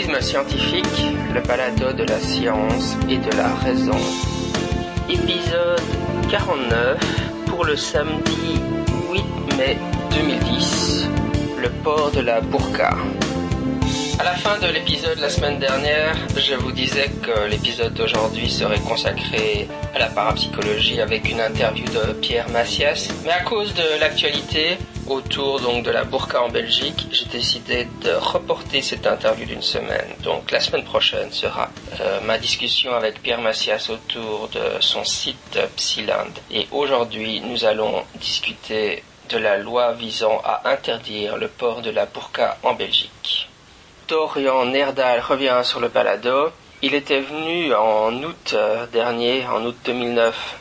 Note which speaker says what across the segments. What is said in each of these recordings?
Speaker 1: Scientifique, le balado de la science et de la raison. Épisode 49 pour le samedi 8 mai 2010. Le port de la burqa. À la fin de l'épisode la semaine dernière, je vous disais que l'épisode d'aujourd'hui serait consacré à la parapsychologie avec une interview de Pierre Massias. Mais à cause de l'actualité autour donc de la burqa en Belgique, j'ai décidé de reporter cette interview d'une semaine. Donc la semaine prochaine sera euh, ma discussion avec Pierre Massias autour de son site Psyland. Et aujourd'hui, nous allons discuter de la loi visant à interdire le port de la burqa en Belgique. Dorian Nerdal revient sur le balado. Il était venu en août euh, dernier, en août 2009,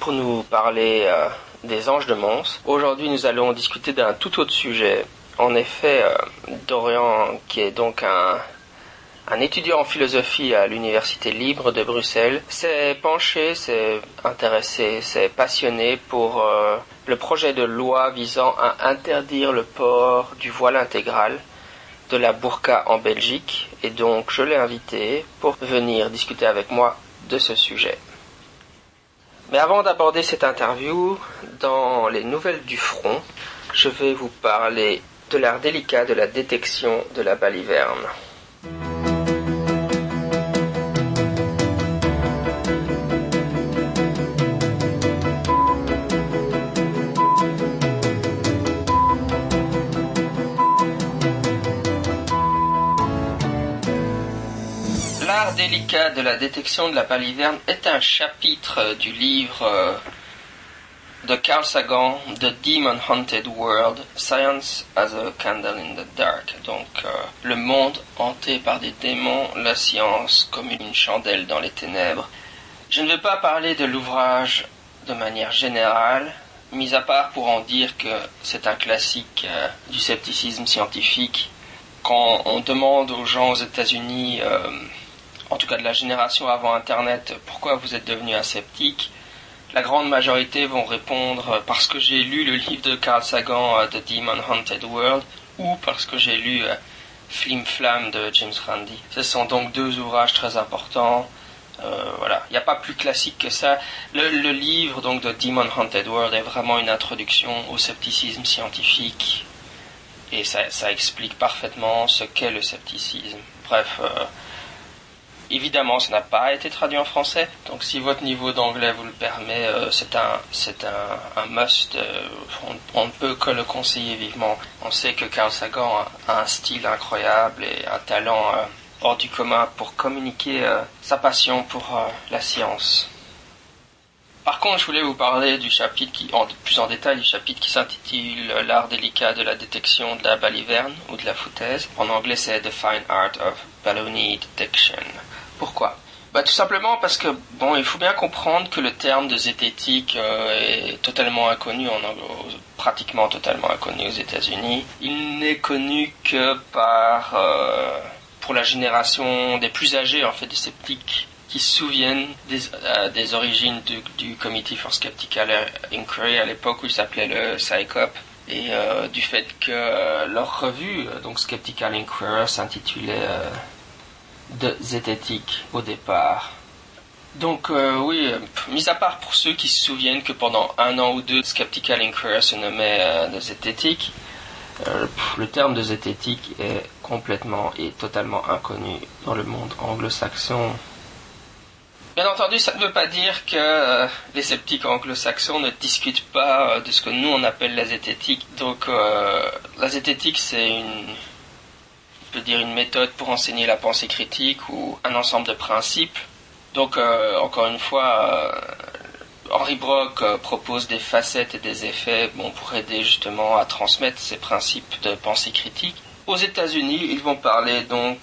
Speaker 1: pour nous parler euh, des anges de Mons. Aujourd'hui, nous allons discuter d'un tout autre sujet. En effet, euh, Dorian, qui est donc un, un étudiant en philosophie à l'Université libre de Bruxelles, s'est penché, s'est intéressé, s'est passionné pour le projet de loi visant à interdire le port du voile intégral de la burqa en Belgique et donc je l'ai invité pour venir discuter avec moi de ce sujet. Mais avant d'aborder cette interview, dans les nouvelles du front, je vais vous parler de l'art délicat de la détection de la baliverne. Délicat de la détection de la baliverne est un chapitre du livre euh, de Carl Sagan, The Demon Haunted World, Science as a Candle in the Dark. Donc, euh, le monde hanté par des démons, la science comme une chandelle dans les ténèbres. Je ne vais pas parler de l'ouvrage de manière générale, mis à part pour en dire que c'est un classique euh, du scepticisme scientifique. Quand on demande aux gens aux États-Unis en tout cas de la génération avant Internet, pourquoi vous êtes devenu un sceptique La grande majorité vont répondre parce que j'ai lu le livre de Carl Sagan, The Demon Haunted World, ou parce que j'ai lu Flim Flam de James Randi. Ce sont donc deux ouvrages très importants. Euh, voilà, il n'y a pas plus classique que ça. Le, livre donc de Demon Haunted World est vraiment une introduction au scepticisme scientifique et ça, explique parfaitement ce qu'est le scepticisme. Bref, euh, Évidemment, ça n'a pas été traduit en français, donc si votre niveau d'anglais vous le permet, euh, c'est un, c'est un, must. Euh, on, ne peut que le conseiller vivement. On sait que Carl Sagan a un style incroyable et un talent euh, hors du commun pour communiquer sa passion pour la science. Par contre, je voulais vous parler du chapitre qui, plus en détail, du chapitre qui s'intitule L'art délicat de la détection de la baliverne ou de la foutaise. En anglais, c'est The Fine Art of Baloney Detection. Pourquoi? Bah, Tout simplement parce que, bon, il faut bien comprendre que le terme de zététique euh, est totalement inconnu, en, pratiquement totalement inconnu aux États-Unis. Il n'est connu que par, euh, pour la génération des plus âgés, en fait, des sceptiques qui se souviennent des, euh, des origines du, du, Committee for Skeptical Inquiry à l'époque où il s'appelait le PsyCop et du fait que leur revue, donc Skeptical Inquirer, s'intitulait de zététique au départ. Donc euh, oui, mis à part pour ceux qui se souviennent que pendant un an ou deux, Skeptical Inquirer se nommait euh, de zététique, euh, le terme de zététique est complètement et totalement inconnu dans le monde anglo-saxon. Bien entendu, ça ne veut pas dire que euh, les sceptiques anglo-saxons ne discutent pas euh, de ce que nous on appelle la zététique. Donc euh, la zététique c'est une peut dire une méthode pour enseigner la pensée critique ou un ensemble de principes. Donc, euh, encore une fois, euh, Henri Brock euh, propose des facettes et des effets pour aider justement à transmettre ces principes de pensée critique. Aux États-Unis, ils vont parler donc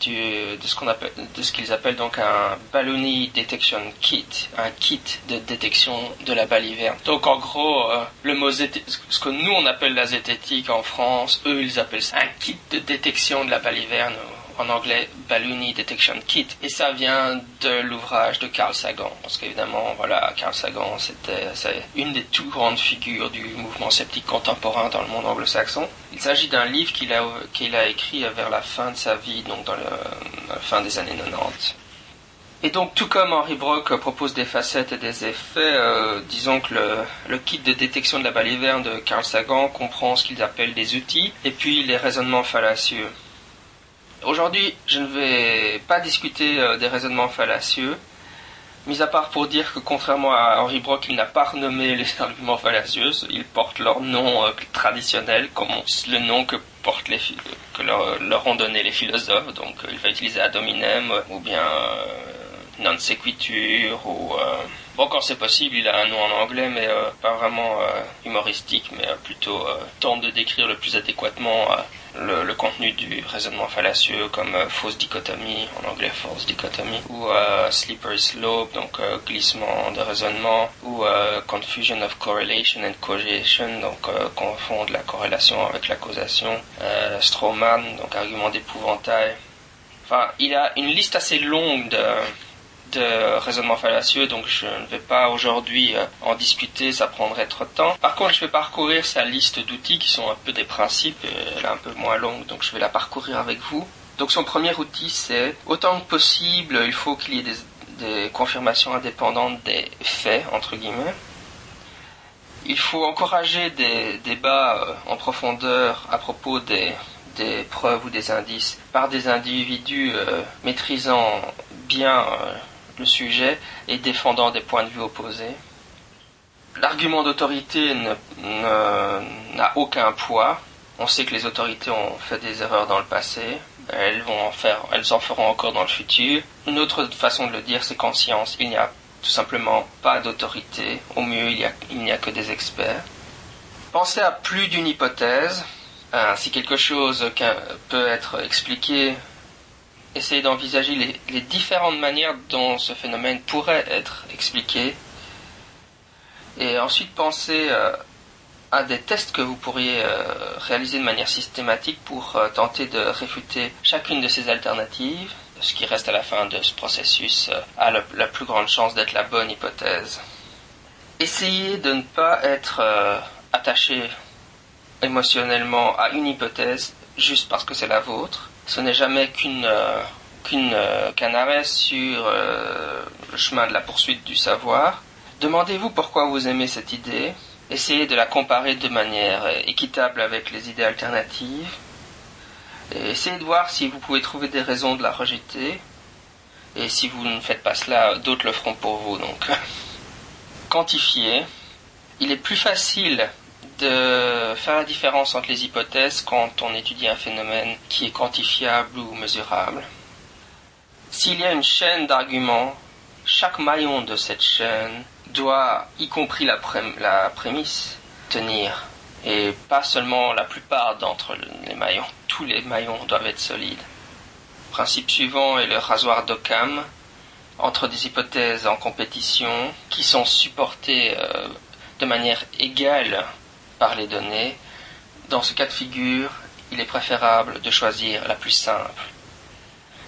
Speaker 1: de ce qu'on appelle, de ce qu'ils appellent donc un Baloney Detection Kit, un kit de détection de la baliverne. Donc en gros, euh, le mot ce que nous on appelle la zététique en France, eux ils appellent ça un kit de détection de la baliverne en anglais Balloony Detection Kit. Et ça vient de l'ouvrage de Carl Sagan. Parce qu'évidemment, voilà, Carl Sagan, c'était une des tout grandes figures du mouvement sceptique contemporain dans le monde anglo-saxon. Il s'agit d'un livre qu'il a, écrit vers la fin de sa vie, donc dans la fin des années 90. Et donc, tout comme Henri Brock propose des facettes et des effets, euh, disons que le, le, kit de détection de la baliverne de Carl Sagan comprend ce qu'ils appellent des outils et puis les raisonnements fallacieux. Aujourd'hui, je ne vais pas discuter euh, des raisonnements fallacieux, mis à part pour dire que contrairement à Henri Brock, il n'a pas renommé les arguments fallacieux, ils portent leur nom euh, traditionnel, comme le nom que portent que leur, leur, ont donné les philosophes. Donc, il va utiliser ad hominem ou bien non sequitur ou euh, bon quand c'est possible il a un nom en anglais mais euh, pas vraiment euh, humoristique mais plutôt tente de décrire le plus adéquatement le, contenu du raisonnement fallacieux comme fausse dichotomie en anglais false dichotomie ou slippery slope donc glissement de raisonnement ou confusion of correlation and causation donc confondre la corrélation avec la causation. Strawman donc argument d'épouvantail. Enfin, il a une liste assez longue de, de raisonnement fallacieux, donc je ne vais pas aujourd'hui euh, en discuter, ça prendrait trop de temps. Par contre, je vais parcourir sa liste d'outils qui sont un peu des principes, elle est un peu moins longue, donc je vais la parcourir avec vous. Donc son premier outil, c'est autant que possible, il faut qu'il y ait des, confirmations indépendantes des faits, entre guillemets. Il faut encourager des débats euh, en profondeur à propos des, des preuves ou des indices par des individus euh, maîtrisant bien euh, le sujet et défendant des points de vue opposés. L'argument d'autorité n'a aucun poids. On sait que les autorités ont fait des erreurs dans le passé. Elles, vont en faire, elles en feront encore dans le futur. Une autre façon de le dire, c'est qu'en science, il n'y a tout simplement pas d'autorité. Au mieux, il n'y a, a, que des experts. Pensez à plus d'une hypothèse. si quelque chose peut être expliqué essayer d'envisager les, différentes manières dont ce phénomène pourrait être expliqué. Et ensuite penser euh, à des tests que vous pourriez euh, réaliser de manière systématique pour euh, tenter de réfuter chacune de ces alternatives. Ce qui reste à la fin de ce processus a la plus grande chance d'être la bonne hypothèse. Essayez de ne pas être attaché émotionnellement à une hypothèse juste parce que c'est la vôtre ce n'est jamais qu'une euh, qu'une euh, qu'un arrêt sur euh, le chemin de la poursuite du savoir. Demandez-vous pourquoi vous aimez cette idée. Essayez de la comparer de manière équitable avec les idées alternatives. Et essayez de voir si vous pouvez trouver des raisons de la rejeter. Et si vous ne faites pas cela, d'autres le feront pour vous. Donc, quantifier. Il est plus facile de faire la différence entre les hypothèses quand on étudie un phénomène qui est quantifiable ou mesurable. S'il y a une chaîne d'arguments, chaque maillon de cette chaîne doit, y compris la, prémisse, tenir. Et pas seulement la plupart d'entre les maillons. Tous les maillons doivent être solides. principe suivant est le rasoir d'Occam. Entre des hypothèses en compétition qui sont supportées euh, de manière égale par les données, dans ce cas de figure, il est préférable de choisir la plus simple.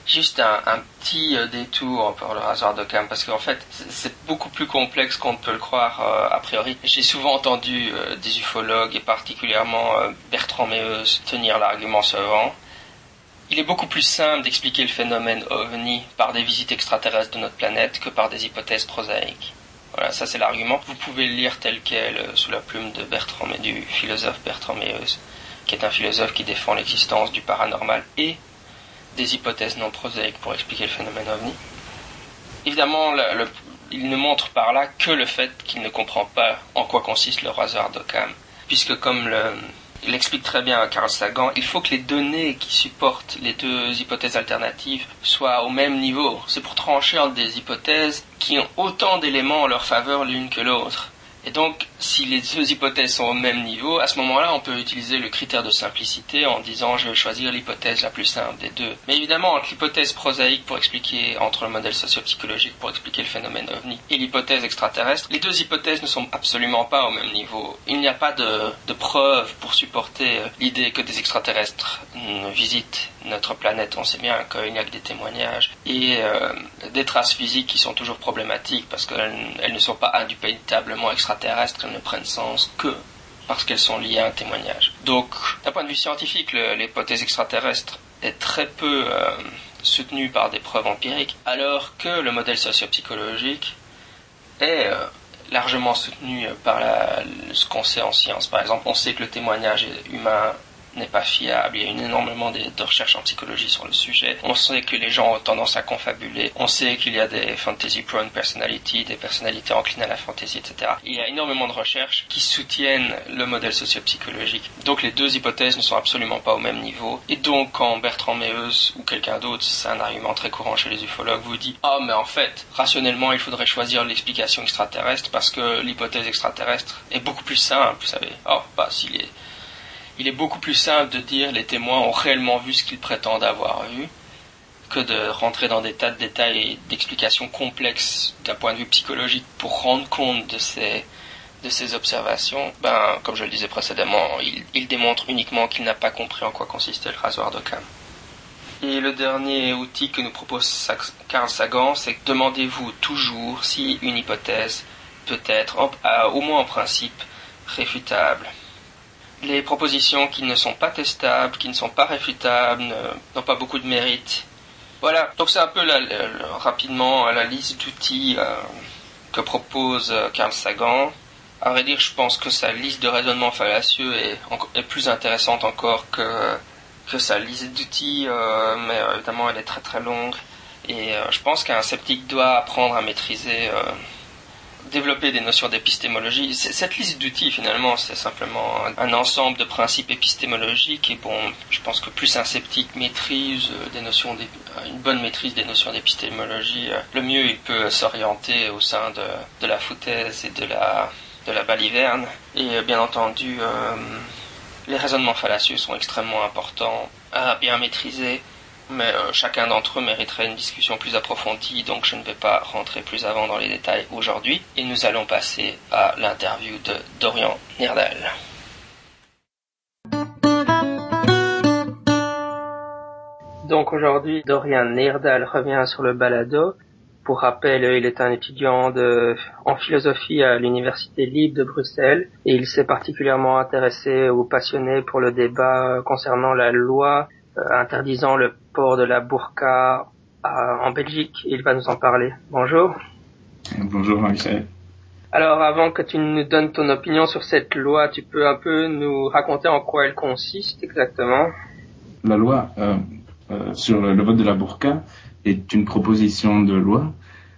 Speaker 1: Juste un, petit euh, détour pour le rasoir d'Occam, parce qu'en fait, c'est beaucoup plus complexe qu'on ne peut le croire euh, a priori. J'ai souvent entendu euh, des ufologues, et particulièrement Bertrand Meuse, tenir l'argument suivant. Il est beaucoup plus simple d'expliquer le phénomène ovni par des visites extraterrestres de notre planète que par des hypothèses prosaïques. Voilà, ça c'est l'argument. Vous pouvez le lire tel quel euh, sous la plume de Bertrand, du philosophe Bertrand Meuse, qui est un philosophe qui défend l'existence du paranormal et des hypothèses non prosaïques pour expliquer le phénomène ovni. Évidemment, il ne montre par là que le fait qu'il ne comprend pas en quoi consiste le rasoir d'Occam, puisque comme le, il explique très bien Carl Sagan, il faut que les données qui supportent les deux hypothèses alternatives soient au même niveau. C'est pour trancher entre des hypothèses qui ont autant d'éléments en leur faveur l'une que l'autre. Et donc, si les deux hypothèses sont au même niveau, à ce moment-là, on peut utiliser le critère de simplicité en disant je vais choisir l'hypothèse la plus simple des deux. Mais évidemment, entre l'hypothèse prosaïque pour expliquer, entre le modèle sociopsychologique pour expliquer le phénomène ovni et l'hypothèse extraterrestre, les deux hypothèses ne sont absolument pas au même niveau. Il n'y a pas de, de preuve pour supporter euh, l'idée que des extraterrestres visitent notre planète. On sait bien qu'il n'y a que des témoignages et euh, des traces physiques qui sont toujours problématiques parce qu'elles ne sont pas indubitablement extraterrestres ne prennent sens que parce qu'elles sont liées à un témoignage. Donc, d'un point de vue scientifique, l'hypothèse extraterrestre est très peu euh, soutenue par des preuves empiriques, alors que le modèle sociopsychologique est euh, largement soutenu par ce qu'on sait en science. Par exemple, on sait que le témoignage humain n'est pas fiable. Il y a énormément de, recherches en psychologie sur le sujet. On sait que les gens ont tendance à confabuler. On sait qu'il y a des fantasy prone personalities, des personnalités enclines à la fantasy, etc. Il y a énormément de recherches qui soutiennent le modèle sociopsychologique. Donc les deux hypothèses ne sont absolument pas au même niveau. Et donc quand Bertrand Meuse ou quelqu'un d'autre, c'est un argument très courant chez les ufologues, vous dit ah mais en fait rationnellement il faudrait choisir l'explication extraterrestre parce que l'hypothèse extraterrestre est beaucoup plus simple, vous savez. Oh bah s'il est il est beaucoup plus simple de dire les témoins ont réellement vu ce qu'ils prétendent avoir vu que de rentrer dans des tas de détails et d'explications complexes d'un point de vue psychologique pour rendre compte de ces, de ces observations. Ben, comme je le disais précédemment, il, démontre uniquement qu'il n'a pas compris en quoi consistait le rasoir d'Occam. Et le dernier outil que nous propose Carl Sagan, c'est demandez-vous toujours si une hypothèse peut être, au moins en principe, réfutable les propositions qui ne sont pas testables, qui ne sont pas réfutables, n'ont pas beaucoup de mérite. Voilà, donc c'est un peu rapidement la liste d'outils euh, que propose euh, Carl Sagan. À vrai dire, je pense que sa liste de raisonnements fallacieux est, plus intéressante encore que, que sa liste d'outils, euh, mais évidemment elle est très très longue. Et je pense qu'un sceptique doit apprendre à maîtriser développer des notions d'épistémologie. Cette liste d'outils, finalement, c'est simplement un ensemble de principes épistémologiques. Et bon, je pense que plus un sceptique maîtrise euh, des notions, euh, une bonne maîtrise des notions d'épistémologie, euh, le mieux il peut s'orienter au sein de, la foutaise et de la baliverne. Et bien entendu, les raisonnements fallacieux sont extrêmement importants à bien maîtriser mais euh, chacun d'entre eux mériterait une discussion plus approfondie, donc je ne vais pas rentrer plus avant dans les détails aujourd'hui, et nous allons passer à l'interview de Dorian Nirdal. Donc aujourd'hui, Dorian Nirdal revient sur le balado. Pour rappel, il est un étudiant de, en philosophie à l'Université libre de Bruxelles et il s'est particulièrement intéressé ou passionné pour le débat concernant la loi euh, interdisant le port de la burqa en Belgique. Il va nous en parler. Bonjour.
Speaker 2: Bonjour Michel.
Speaker 1: Alors avant que tu nous donnes ton opinion sur cette loi, tu peux un peu nous raconter en quoi elle consiste exactement?
Speaker 2: La loi euh, euh, sur le, vote de la burqa est une proposition de loi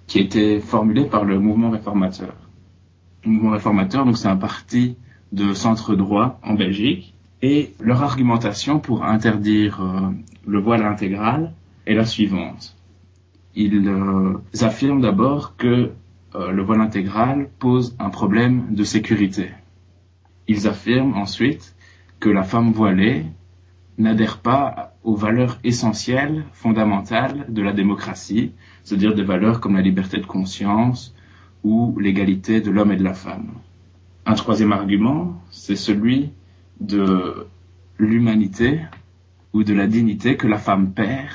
Speaker 2: qui a été formulée par le mouvement réformateur. Le mouvement réformateur, donc c'est un parti de centre droit en Belgique et leur argumentation pour interdire euh, le voile intégral est la suivante. Ils euh, affirment d'abord que euh, le voile intégral pose un problème de sécurité. Ils affirment ensuite que la femme voilée n'adhère pas aux valeurs essentielles, fondamentales de la démocratie, c'est-à-dire des valeurs comme la liberté de conscience ou l'égalité de l'homme et de la femme. Un troisième argument, c'est celui de l'humanité ou de la dignité que la femme perd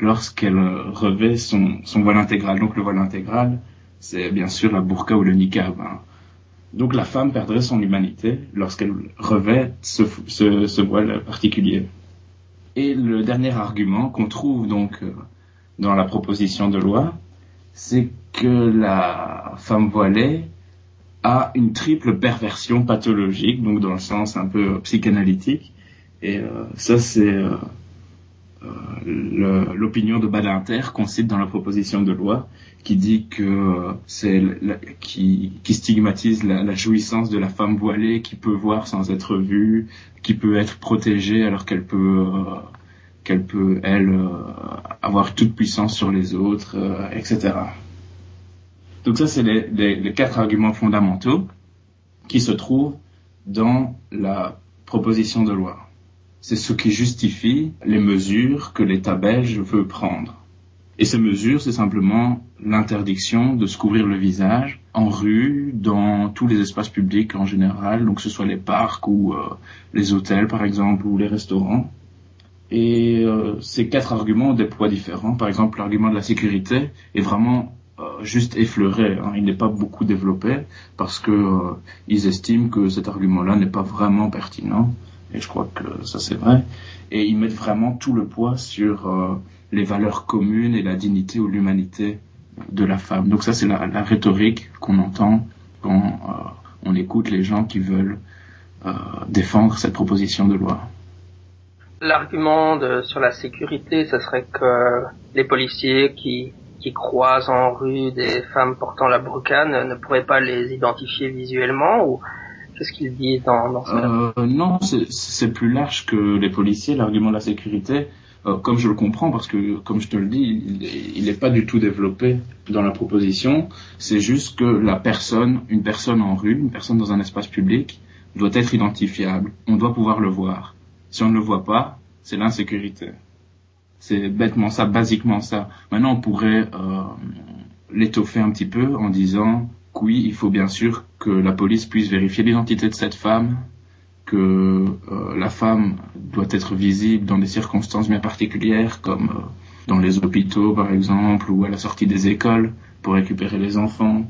Speaker 2: lorsqu'elle revêt son, voile intégral. Donc le voile intégral, c'est bien sûr la burqa ou le niqab. Hein. Donc la femme perdrait son humanité lorsqu'elle revêt ce, voile particulier. Et le dernier argument qu'on trouve donc dans la proposition de loi, c'est que la femme voilée a une triple perversion pathologique, donc dans le sens un peu psychanalytique. Et euh, ça, c'est euh, euh, l'opinion de Badinter qu'on cite dans la proposition de loi, qui dit que c'est qui, qui, stigmatise la, la, jouissance de la femme voilée qui peut voir sans être vue, qui peut être protégée alors qu'elle peut qu'elle peut elle avoir toute puissance sur les autres, etc. Donc ça, c'est les, quatre arguments fondamentaux. qui se trouve dans la proposition de loi. C'est ce qui justifie les mesures que l'État belge veut prendre. Et ces mesures, c'est simplement l'interdiction de se couvrir le visage en rue, dans tous les espaces publics en général, donc que ce soit les parcs ou euh, les hôtels par exemple, ou les restaurants. Et euh, ces quatre arguments ont des poids différents. Par exemple, l'argument de la sécurité est vraiment juste effleuré. Hein. Il n'est pas beaucoup développé parce que ils estiment que cet argument-là n'est pas vraiment pertinent. Et je crois que ça c'est vrai. Et ils mettent vraiment tout le poids sur les valeurs communes et la dignité ou l'humanité de la femme. Donc ça, c'est la, rhétorique qu'on entend quand euh, on écoute les gens qui veulent euh, défendre cette proposition de loi.
Speaker 1: L'argument sur la sécurité, ce serait que les policiers qui, qui croisent en rue des femmes portant la burqa ne, pourraient pas les identifier visuellement ou qu'est-ce qu'ils disent dans, dans
Speaker 2: euh, Non, c'est plus large que les policiers. L'argument de la sécurité, euh, comme je le comprends, parce que, comme je te le dis, il n'est pas du tout développé dans la proposition. C'est juste que la personne, une personne en rue, une personne dans un espace public, doit être identifiable. On doit pouvoir le voir. Si on ne le voit pas, c'est l'insécurité. C'est bêtement ça, basiquement ça. Maintenant, on pourrait euh, l'étoffer un petit peu en disant oui, il faut bien sûr que la police puisse vérifier l'identité de cette femme, que euh, la femme doit être visible dans des circonstances bien particulières, comme euh, dans les hôpitaux par exemple, ou à la sortie des écoles pour récupérer les enfants,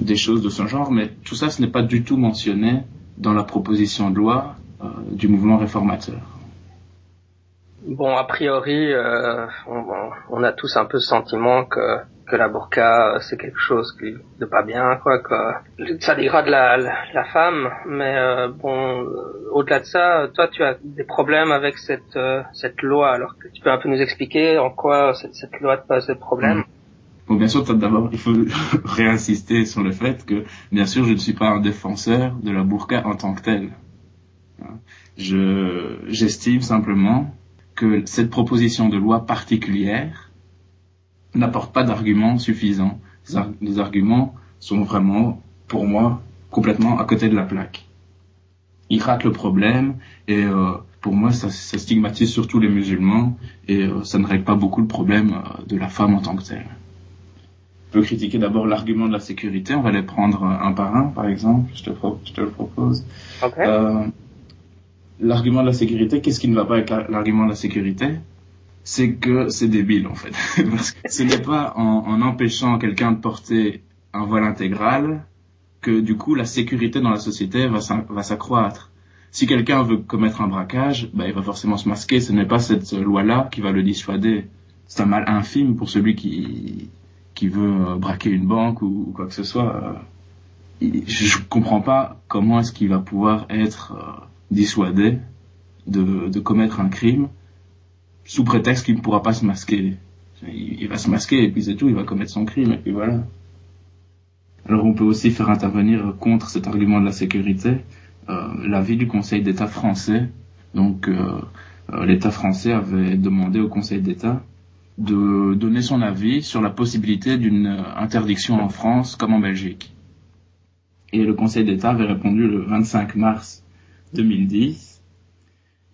Speaker 2: des choses de ce genre. Mais tout ça, ce n'est pas du tout mentionné dans la proposition de loi du mouvement réformateur.
Speaker 1: Bon, a priori, on, on, a tous un peu ce sentiment que que la burqa c'est quelque chose qui de pas bien quoi que ça dégrade la, la, femme mais euh, bon euh, au-delà de ça toi tu as des problèmes avec cette euh, cette loi alors tu peux un peu nous expliquer en quoi cette, cette loi te pose des problèmes?
Speaker 2: Bon, bien sûr, d'abord, il faut réinsister sur le fait que, bien sûr, je ne suis pas un défenseur de la burqa en tant que telle. Je, j'estime simplement que cette proposition de loi particulière n'apporte pas d'arguments suffisants. Les arguments sont vraiment, pour moi, complètement à côté de la plaque. Ils ratent le problème et euh, pour moi, ça, ça, stigmatise surtout les musulmans et euh, ça ne règle pas beaucoup le problème euh, de la femme en tant que telle. On peut critiquer d'abord l'argument de la sécurité. On va les prendre un par un, par exemple. Je te, je te le propose. L'argument de la sécurité, qu'est-ce qui ne va pas avec l'argument de la sécurité? C'est que c'est débile en fait. Parce que ce n'est pas en, empêchant quelqu'un de porter un voile intégral que du coup la sécurité dans la société va s'accroître. Si quelqu'un veut commettre un braquage, bah, il va forcément se masquer. Ce n'est pas cette loi-là qui va le dissuader. C'est un mal infime pour celui qui, qui veut braquer une banque ou, quoi que ce soit. Je comprends pas comment est-ce qu'il va pouvoir être dissuadé de, de commettre un crime sous prétexte qu'il ne pourra pas se masquer. Il, va se masquer et puis c'est tout, il va commettre son crime et puis voilà. Alors on peut aussi faire intervenir contre cet argument de la sécurité euh, l'avis du Conseil d'État français. Donc euh, euh, l'État français avait demandé au Conseil d'État de donner son avis sur la possibilité d'une interdiction en France comme en Belgique. Et le Conseil d'État avait répondu le 25 mars 2010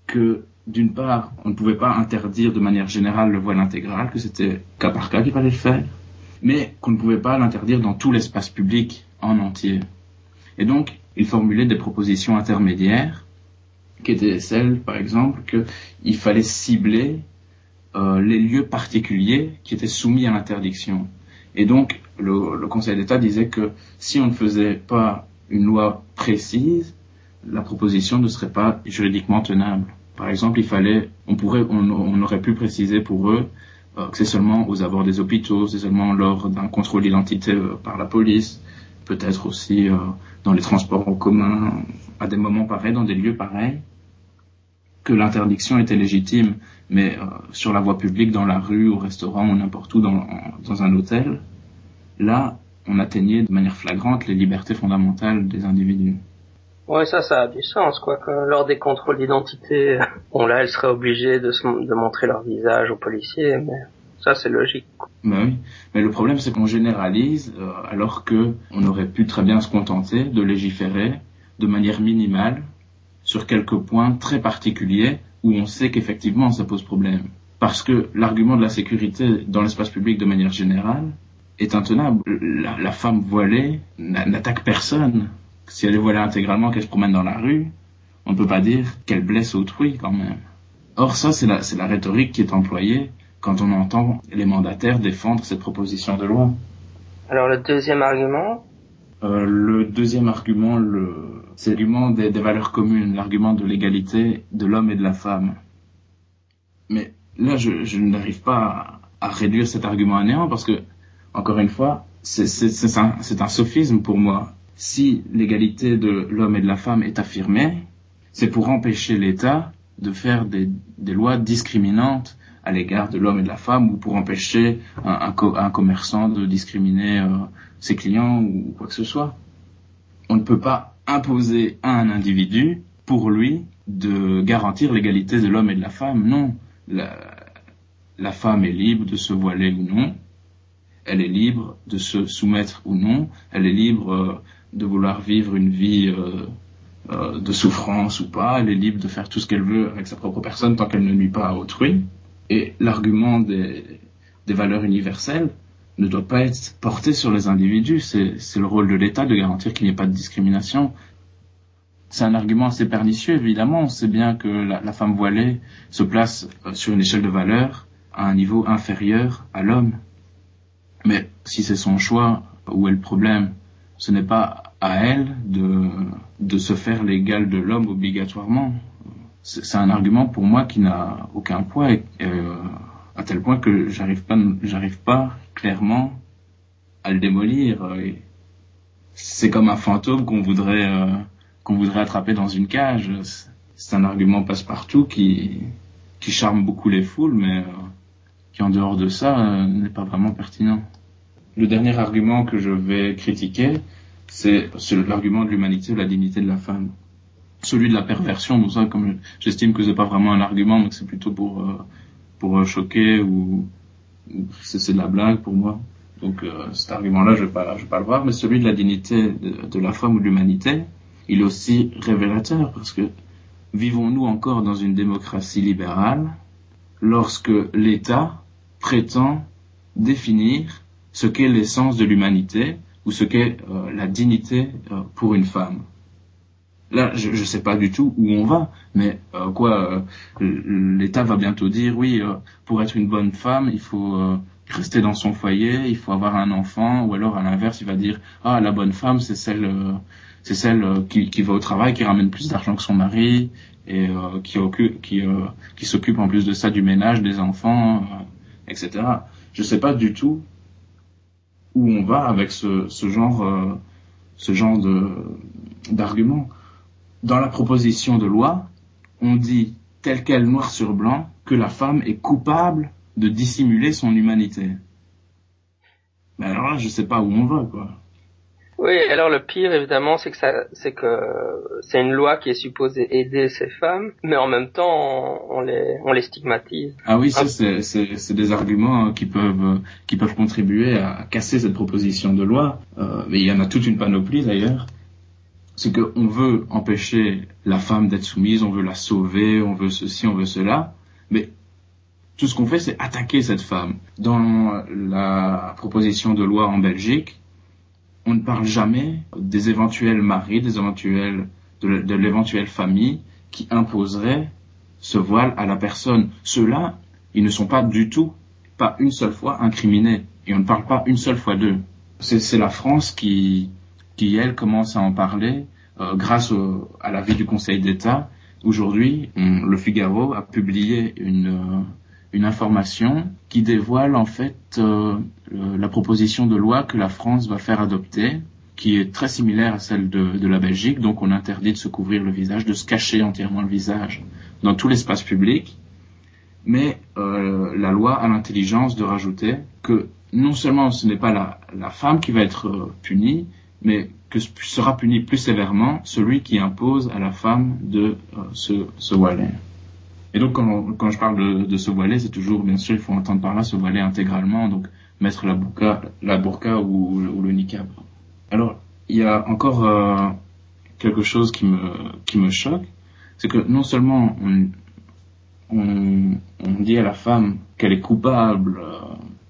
Speaker 2: que d'une part, on ne pouvait pas interdire de manière générale le voile intégral, que c'était cas par cas qu'il fallait le faire, mais qu'on ne pouvait pas l'interdire dans tout l'espace public en entier. Et donc, il formulait des propositions intermédiaires, qui étaient celles, par exemple, qu'il fallait cibler euh, les lieux particuliers qui étaient soumis à l'interdiction. Et donc, le, le Conseil d'État disait que si on ne faisait pas une loi précise, la proposition ne serait pas juridiquement tenable. Par exemple, il fallait, on pourrait, on, aurait pu préciser pour eux euh, que c'est seulement aux abords des hôpitaux, c'est seulement lors d'un contrôle d'identité euh, par la police, peut-être aussi euh, dans les transports en commun, à des moments pareils, dans des lieux pareils, que l'interdiction était légitime, mais sur la voie publique, dans la rue, au restaurant ou n'importe où dans, dans un hôtel, là, on atteignait de manière flagrante les libertés fondamentales des individus.
Speaker 1: Ouais, ça, ça a du sens, quoi. Lors des contrôles d'identité, bon là, elles seraient obligées de, montrer leur visage aux policiers, mais Ça, c'est logique.
Speaker 2: Mais oui. Mais le problème, c'est qu'on généralise euh, alors que on aurait pu très bien se contenter de légiférer de manière minimale sur quelques points très particuliers où on sait qu'effectivement ça pose problème. Parce que l'argument de la sécurité dans l'espace public de manière générale est intenable. La femme voilée n'attaque personne. Si elle est voilée intégralement, qu'elle se promène dans la rue, on ne peut pas dire qu'elle blesse autrui quand même. Or ça, c'est la, la rhétorique qui est employée quand on entend les mandataires défendre cette proposition de loi.
Speaker 1: Alors le deuxième argument?
Speaker 2: Euh, Le deuxième argument, le, c'est l'argument des, des, valeurs communes, l'argument de l'égalité de l'homme et de la femme. Mais là, je, je n'arrive pas à, à, réduire cet argument à néant parce que, encore une fois, c'est un, un sophisme pour moi. Si l'égalité de l'homme et de la femme est affirmée, c'est pour empêcher l'État de faire des, lois discriminantes à l'égard de l'homme et de la femme ou pour empêcher un, commerçant de discriminer euh, ses clients ou quoi que ce soit. On ne peut pas imposer à un individu pour lui de garantir l'égalité de l'homme et de la femme. Non, la, la femme est libre de se voiler ou non, elle est libre de se soumettre ou non, elle est libre euh, de vouloir vivre une vie euh, euh, de souffrance ou pas, elle est libre de faire tout ce qu'elle veut avec sa propre personne tant qu'elle ne nuit pas à autrui. Et l'argument des, des, valeurs universelles ne doit pas être porté sur les individus. C'est le rôle de l'État de garantir qu'il n'y ait pas de discrimination. C'est un argument assez pernicieux, évidemment. On sait bien que la, la femme voilée se place euh, sur une échelle de valeurs à un niveau inférieur à l'homme. Mais si c'est son choix, où est le problème Ce n'est pas à elle de, de se faire l'égal de l'homme obligatoirement c'est un argument pour moi qui n'a aucun poids, euh, à tel point que j'arrive pas, j'arrive pas clairement à le démolir. C'est comme un fantôme qu'on voudrait, euh, qu'on voudrait attraper dans une cage. C'est un argument passe-partout qui, qui charme beaucoup les foules, mais euh, qui en dehors de ça euh, n'est pas vraiment pertinent. Le dernier argument que je vais critiquer, c'est l'argument de l'humanité ou la dignité de la femme celui de la perversion, donc ça, comme j'estime que c'est pas vraiment un argument, mais c'est plutôt pour euh, pour euh, choquer ou, c'est de la blague pour moi. Donc euh, cet argument-là, je vais pas vais pas le voir, mais celui de la dignité de, de la femme ou de l'humanité, il est aussi révélateur parce que vivons-nous encore dans une démocratie libérale lorsque l'État prétend définir ce qu'est l'essence de l'humanité ou ce qu'est euh, la dignité euh, pour une femme Là, je ne sais pas du tout où on va, mais euh, quoi, euh, l'État va bientôt dire oui, euh, pour être une bonne femme, il faut euh, rester dans son foyer, il faut avoir un enfant, ou alors à l'inverse, il va dire ah la bonne femme, c'est celle, c'est celle qui, qui, va au travail, qui ramène plus d'argent que son mari et qui occupe, qui, qui s'occupe en plus de ça du ménage, des enfants, etc. Je sais pas du tout où on va avec ce, genre, ce genre de d'arguments dans la proposition de loi, on dit tel quel noir sur blanc que la femme est coupable de dissimuler son humanité. Mais alors là, je sais pas où on va, quoi.
Speaker 1: Oui, alors le pire évidemment, c'est que ça, c'est que c'est une loi qui est supposée aider ces femmes, mais en même temps, on, les, on les stigmatise.
Speaker 2: Ah oui, ça c'est, c'est, c'est des arguments qui peuvent, qui peuvent contribuer à casser cette proposition de loi. Euh, mais il y en a toute une panoplie d'ailleurs c'est qu'on veut empêcher la femme d'être soumise, on veut la sauver, on veut ceci, on veut cela, mais tout ce qu'on fait, c'est attaquer cette femme. Dans la proposition de loi en Belgique, on ne parle jamais des éventuels maris, des éventuels, de l'éventuelle famille qui imposerait ce voile à la personne. Ceux-là, ils ne sont pas du tout, pas une seule fois incriminés. Et on ne parle pas une seule fois d'eux. C'est la France qui, qui, elle, commence à en parler euh, grâce à l'avis du Conseil d'État. Aujourd'hui, le Figaro a publié une, euh, une information qui dévoile en fait euh, la proposition de loi que la France va faire adopter, qui est très similaire à celle de, la Belgique. Donc on interdit de se couvrir le visage, de se cacher entièrement le visage dans tout l'espace public. Mais euh, la loi a l'intelligence de rajouter que non seulement ce n'est pas la, femme qui va être punie, mais que sera puni plus sévèrement celui qui impose à la femme de euh, se, se voiler. Et donc quand, quand je parle de, de se voiler, c'est toujours, bien sûr, il faut entendre par là se voiler intégralement, donc mettre la burqa, la burqa ou, le niqab. Alors, il y a encore euh, quelque chose qui me, qui me choque, c'est que non seulement on, on, on, dit à la femme qu'elle est coupable euh,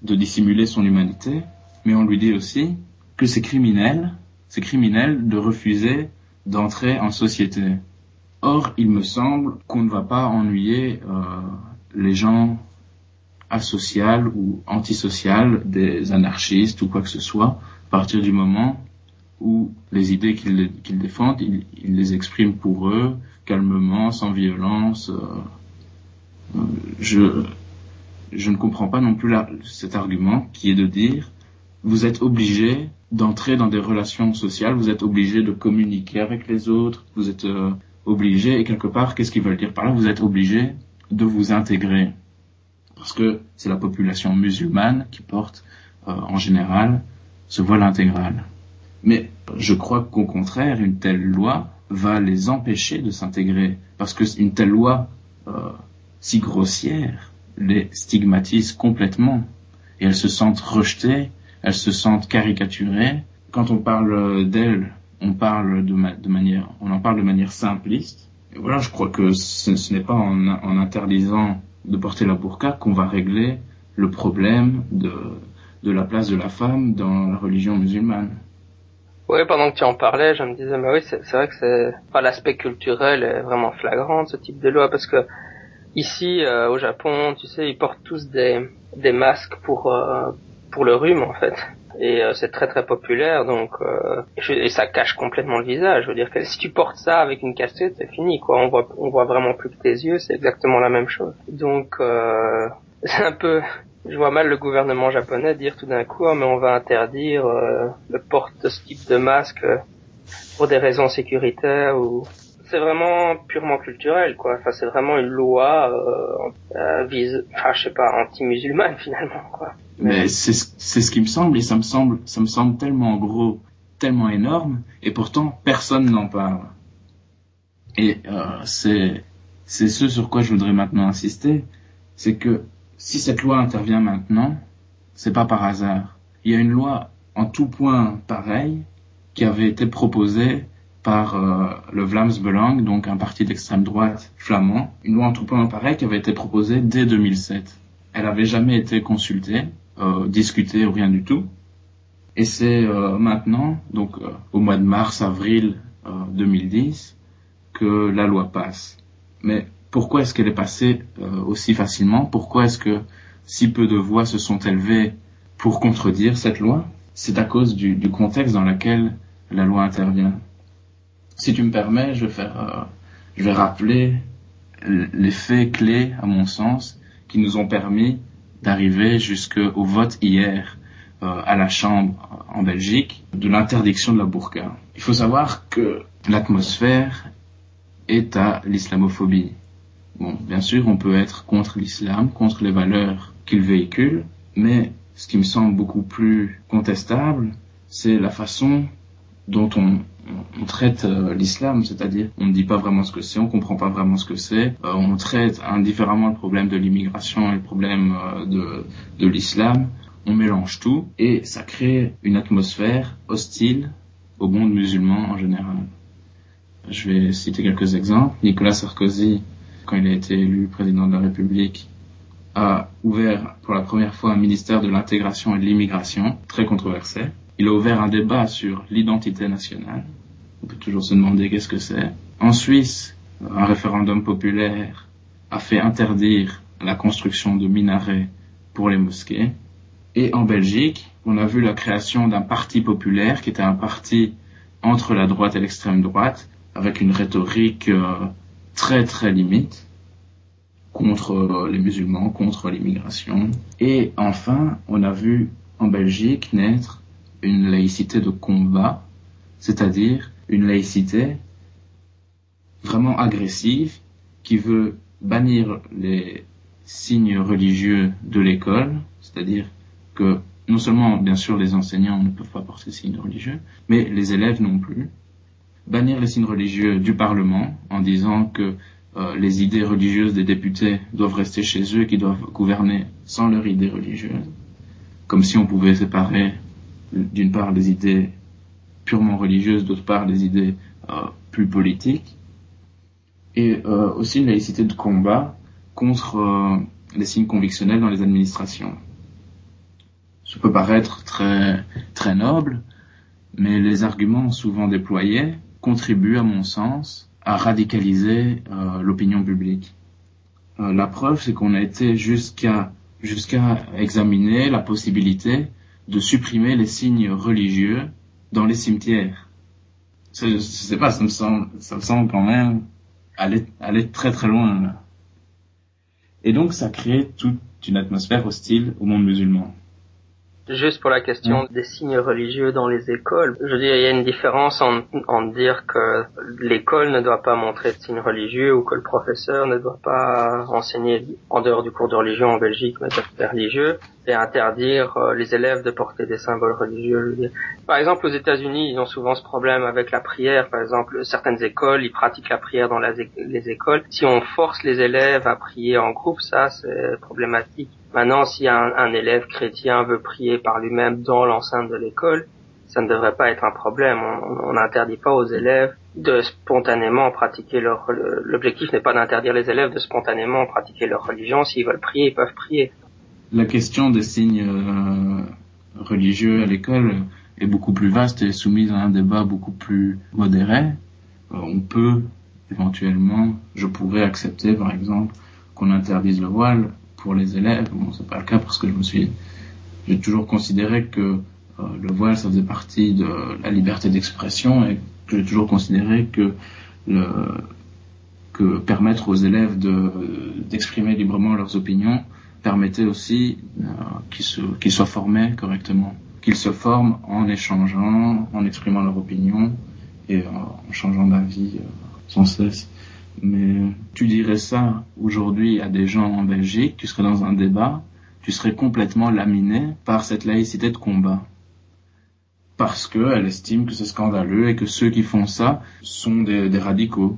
Speaker 2: de dissimuler son humanité, mais on lui dit aussi que c'est criminel, c'est criminel de refuser d'entrer en société. Or, il me semble qu'on ne va pas ennuyer euh, les gens asociales ou antisociales, des anarchistes ou quoi que ce soit, à partir du moment où les idées qu'ils défendent, ils, les expriment pour eux, calmement, sans violence. Euh, je, je ne comprends pas non plus cet argument qui est de dire vous êtes obligé d'entrer dans des relations sociales, vous êtes obligé de communiquer avec les autres, vous êtes euh, obligé, et quelque part, qu'est-ce qu'ils veulent dire par là? Vous êtes obligé de vous intégrer. Parce que c'est la population musulmane qui porte, euh, en général, ce voile intégral. Mais je crois qu'au contraire, une telle loi va les empêcher de s'intégrer. Parce qu'une telle loi euh, si grossière les stigmatise complètement. Et elles se sentent rejetées, elles se sentent caricaturées. Quand on parle d'elles on parle de, de, manière, on en parle de manière simpliste. Et voilà, je crois que ce, ce n'est pas en, en, interdisant de porter la burqa qu'on va régler le problème de, de la place de la femme dans la religion musulmane.
Speaker 1: Oui, pendant que tu en parlais, je me disais, mais oui, c'est vrai que c'est pas l'aspect culturel est vraiment flagrant de ce type de loi, parce que ici, euh, au Japon, tu sais, ils portent tous des, des masques pour euh, pour le rhume, en fait et euh, c'est très très populaire donc euh, et ça cache complètement le visage. Je veux dire que si tu portes ça avec une casquette c'est fini quoi. On voit on voit vraiment plus que tes yeux c'est exactement la même chose. Donc euh, c'est un peu je vois mal le gouvernement japonais dire tout d'un coup oh, mais on va interdire le porte de ce type de masque pour des raisons sécuritaires ou c'est vraiment purement culturel quoi enfin c'est vraiment une loi euh, vise je sais pas anti-musulmane finalement quoi
Speaker 2: mais c'est ce qui me semble et ça me semble ça me semble tellement gros, tellement énorme et pourtant personne n'en parle. Et euh, c'est c'est ce sur quoi je voudrais maintenant insister, c'est que si cette loi intervient maintenant, c'est pas par hasard. Il y a une loi en tout point pareille qui avait été proposée par euh, le Vlaams Belang, donc un parti d'extrême droite flamand, une loi point pareille qui avait été proposée dès 2007. Elle avait jamais été consultée euh, discuter ou rien du tout. Et c'est euh, maintenant, donc au mois de mars, avril 2010, que la loi passe. Mais pourquoi est-ce qu'elle est passée aussi facilement? Pourquoi est-ce que si peu de voix se sont élevées pour contredire cette loi? C'est à cause du, contexte dans lequel la loi intervient. Si tu me permets, je vais faire, je vais rappeler les faits clés, à mon sens, qui nous ont permis d'arriver jusqu'au vote hier euh, à la Chambre en Belgique de l'interdiction de la burqa. Il faut savoir que l'atmosphère est à l'islamophobie. Bon, bien sûr, on peut être contre l'islam, contre les valeurs qu'il véhicule, mais ce qui me semble beaucoup plus contestable, c'est la façon dont on, on traite euh, l'islam, c'est-à-dire on ne dit pas vraiment ce que c'est, on comprend pas vraiment ce que c'est, euh, on traite indifféremment le problème de l'immigration et le problème euh, de, de l'islam, on mélange tout et ça crée une atmosphère hostile au monde musulman en général. Je vais citer quelques exemples. Nicolas Sarkozy, quand il a été élu président de la République, a ouvert pour la première fois un ministère de l'intégration et de l'immigration, très controversé. Il a ouvert un débat sur l'identité nationale. On peut toujours se demander qu'est-ce que c'est. En Suisse, un référendum populaire a fait interdire la construction de minarets pour les mosquées. Et en Belgique, on a vu la création d'un parti populaire qui était un parti entre la droite et l'extrême droite, avec une rhétorique euh, très très limite contre les musulmans, contre l'immigration. Et enfin, on a vu en Belgique naître une laïcité de combat, c'est-à-dire une laïcité vraiment agressive qui veut bannir les signes religieux de l'école, c'est-à-dire que non seulement, bien sûr, les enseignants ne peuvent pas porter signes religieux, mais les élèves non plus. Bannir les signes religieux du Parlement en disant que euh, les idées religieuses des députés doivent rester chez eux et qu'ils doivent gouverner sans leurs idées religieuses. Comme si on pouvait séparer d'une part les idées purement religieuses, d'autre part les idées euh, plus politiques. Et euh, aussi une laïcité de combat contre les signes convictionnels dans les administrations. Ça peut paraître très, très noble, mais les arguments souvent déployés contribuent, à mon sens, à radicaliser euh, l'opinion publique. Euh, la preuve, c'est qu'on a été jusqu'à jusqu'à examiner la possibilité de supprimer les signes religieux dans les cimetières. Je, je sais pas, ça me semble, ça me semble quand même aller, aller très très loin. Là. Et donc, ça crée toute une atmosphère hostile au monde musulman.
Speaker 3: Juste pour la question des signes religieux dans les écoles, je veux dire, il y a une différence en, en dire que l'école ne doit pas montrer de signes religieux ou que le professeur ne doit pas enseigner en dehors du cours de religion en Belgique, mais de religieux, et interdire euh, les élèves de porter des symboles religieux. Par exemple, aux États-Unis, ils ont souvent ce problème avec la prière. Par exemple, certaines écoles, ils pratiquent la prière dans les écoles. Si on force les élèves à prier en groupe, ça, c'est problématique. Maintenant, si un, un, élève chrétien veut prier par lui-même dans l'enceinte de l'école, ça ne devrait pas être un problème. On n'interdit pas aux élèves de spontanément pratiquer leur... L'objectif n'est pas d'interdire les élèves de spontanément pratiquer leur religion. S'ils veulent prier, ils peuvent prier.
Speaker 2: La question des signes euh, religieux à l'école est beaucoup plus vaste et soumise à un débat beaucoup plus modéré. Euh, on peut éventuellement, je pourrais accepter par exemple qu'on interdise le voile pour les élèves. Bon, c'est pas le cas parce que je me suis, j'ai toujours considéré que euh, le voile ça faisait partie de la liberté d'expression et que j'ai toujours considéré que le, que permettre aux élèves de d'exprimer librement leurs opinions permettait aussi euh, qu'ils se, soient formés correctement, qu'ils se forment en échangeant, en exprimant leur opinion et en changeant d'avis euh, sans cesse. Mais tu dirais ça aujourd'hui à des gens en Belgique, tu serais dans un débat, tu serais complètement laminé par cette laïcité de combat. Parce qu'elle estime que c'est scandaleux et que ceux qui font ça sont des, des radicaux.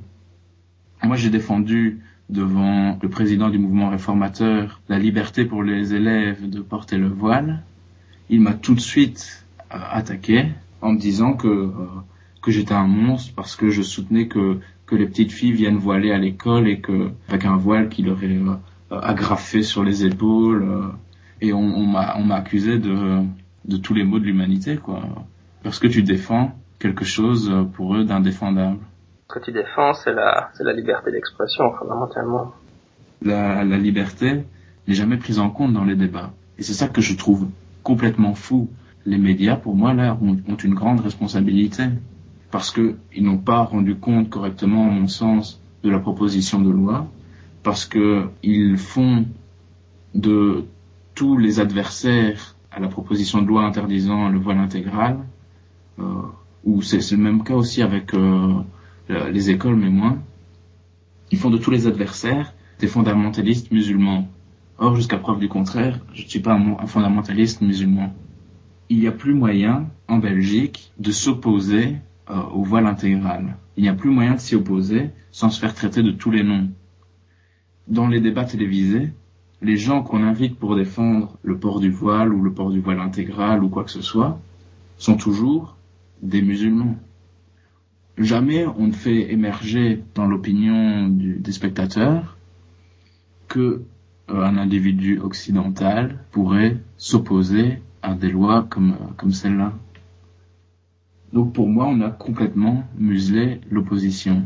Speaker 2: Moi, j'ai défendu devant le président du mouvement réformateur la liberté pour les élèves de porter le voile. Il m'a tout de suite euh, attaqué en me disant que, euh, que j'étais un monstre parce que je soutenais que que les petites filles viennent voiler à l'école et que avec un voile qui leur est euh, agrafé sur les épaules et on, m'a on accusé de de tous les maux de l'humanité quoi parce que tu défends quelque chose pour eux d'indéfendable.
Speaker 3: Que tu défends c'est la liberté d'expression fondamentalement.
Speaker 2: La, liberté n'est jamais prise en compte dans les débats et c'est ça que je trouve complètement fou. Les médias pour moi là ont, une grande responsabilité parce qu'ils n'ont pas rendu compte correctement, à mon sens, de la proposition de loi, parce qu'ils font de tous les adversaires à la proposition de loi interdisant le voile intégral, euh, ou c'est le même cas aussi avec euh, les écoles, mais moins, ils font de tous les adversaires des fondamentalistes musulmans. Or, jusqu'à preuve du contraire, je ne suis pas un, un fondamentaliste musulman. Il n'y a plus moyen, en Belgique, de s'opposer euh, au voile intégral. Il n'y a plus moyen de s'y opposer sans se faire traiter de tous les noms. Dans les débats télévisés, les gens qu'on invite pour défendre le port du voile ou le port du voile intégral ou quoi que ce soit sont toujours des musulmans. Jamais on ne fait émerger dans l'opinion des spectateurs que euh, un individu occidental pourrait s'opposer à des lois comme, comme celle-là. Donc pour moi, on a complètement muselé l'opposition.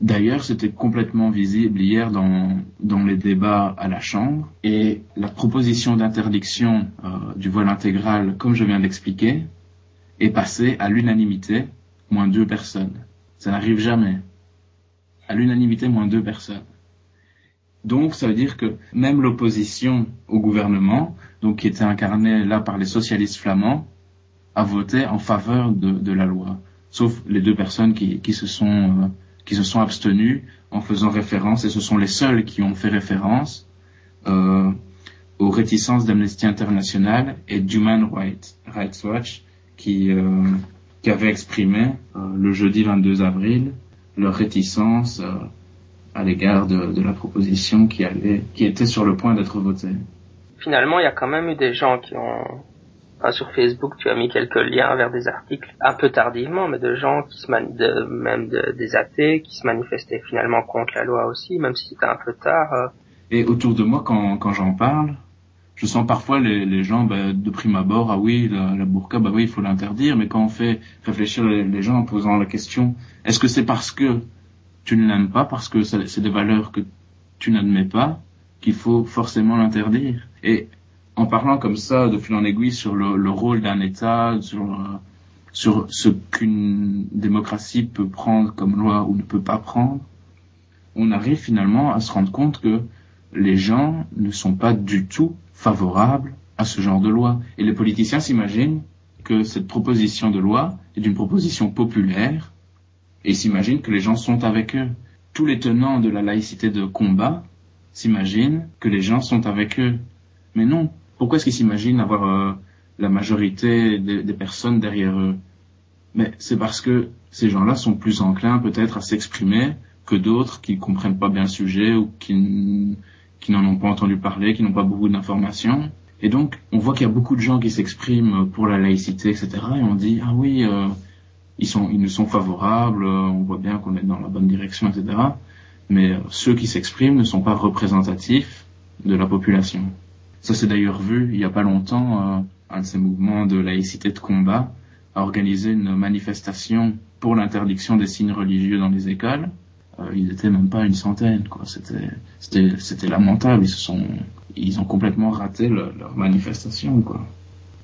Speaker 2: D'ailleurs, c'était complètement visible hier dans, dans les débats à la Chambre et la proposition d'interdiction euh, du voile intégral, comme je viens d'expliquer, est passée à l'unanimité, moins deux personnes. Ça n'arrive jamais. À l'unanimité, moins deux personnes. Donc, ça veut dire que même l'opposition au gouvernement, donc qui était incarnée là par les socialistes flamands, a voté en faveur de, la loi, sauf les deux personnes qui, se sont euh, qui se sont abstenues en faisant référence, et ce sont les seuls qui ont fait référence euh, aux réticences d'Amnesty International et d'Human Rights, Rights Watch, qui, euh, qui avaient exprimé euh, le jeudi 22 avril leur réticence euh, à l'égard de, de, la proposition qui allait, qui était sur le point d'être votée.
Speaker 1: Finalement, il y a quand même eu des gens qui ont sur Facebook, tu as mis quelques liens vers des articles un peu tardivement, mais de gens qui se de, même des athées qui se manifestaient finalement contre la loi aussi, même si c'était un peu tard. Euh.
Speaker 2: Et autour de moi, quand, quand j'en parle, je sens parfois les, les gens bah, de prime abord, ah oui, la, la burqa, bah oui, il faut l'interdire, mais quand on fait réfléchir les, gens en posant la question, est-ce que c'est parce que tu ne l'aimes pas, parce que c'est des valeurs que tu n'admets pas, qu'il faut forcément l'interdire? Et en parlant comme ça de fil en aiguille sur le, rôle d'un État, sur, sur ce qu'une démocratie peut prendre comme loi ou ne peut pas prendre, on arrive finalement à se rendre compte que les gens ne sont pas du tout favorables à ce genre de loi. Et les politiciens s'imaginent que cette proposition de loi est une proposition populaire et s'imaginent que les gens sont avec eux. Tous les tenants de la laïcité de combat s'imaginent que les gens sont avec eux. Mais non, pourquoi est-ce qu'ils s'imaginent avoir euh, la majorité des, personnes derrière eux? Mais c'est parce que ces gens-là sont plus enclins peut-être à s'exprimer que d'autres qui comprennent pas bien le sujet ou qui, qui n'en ont pas entendu parler, qui n'ont pas beaucoup d'informations. Et donc, on voit qu'il y a beaucoup de gens qui s'expriment pour la laïcité, etc. Et on dit, ah oui, euh, ils, sont, ils nous sont favorables, on voit bien qu'on est dans la bonne direction, etc. Mais ceux qui s'expriment ne sont pas représentatifs de la population. Ça s'est d'ailleurs vu il n'y a pas longtemps, euh, un de ces mouvements de laïcité de combat a organisé une manifestation pour l'interdiction des signes religieux dans les écoles. Euh, ils étaient même pas une centaine, quoi. C'était, c'était, c'était lamentable. Ils se sont, ils ont complètement raté leur manifestation, quoi.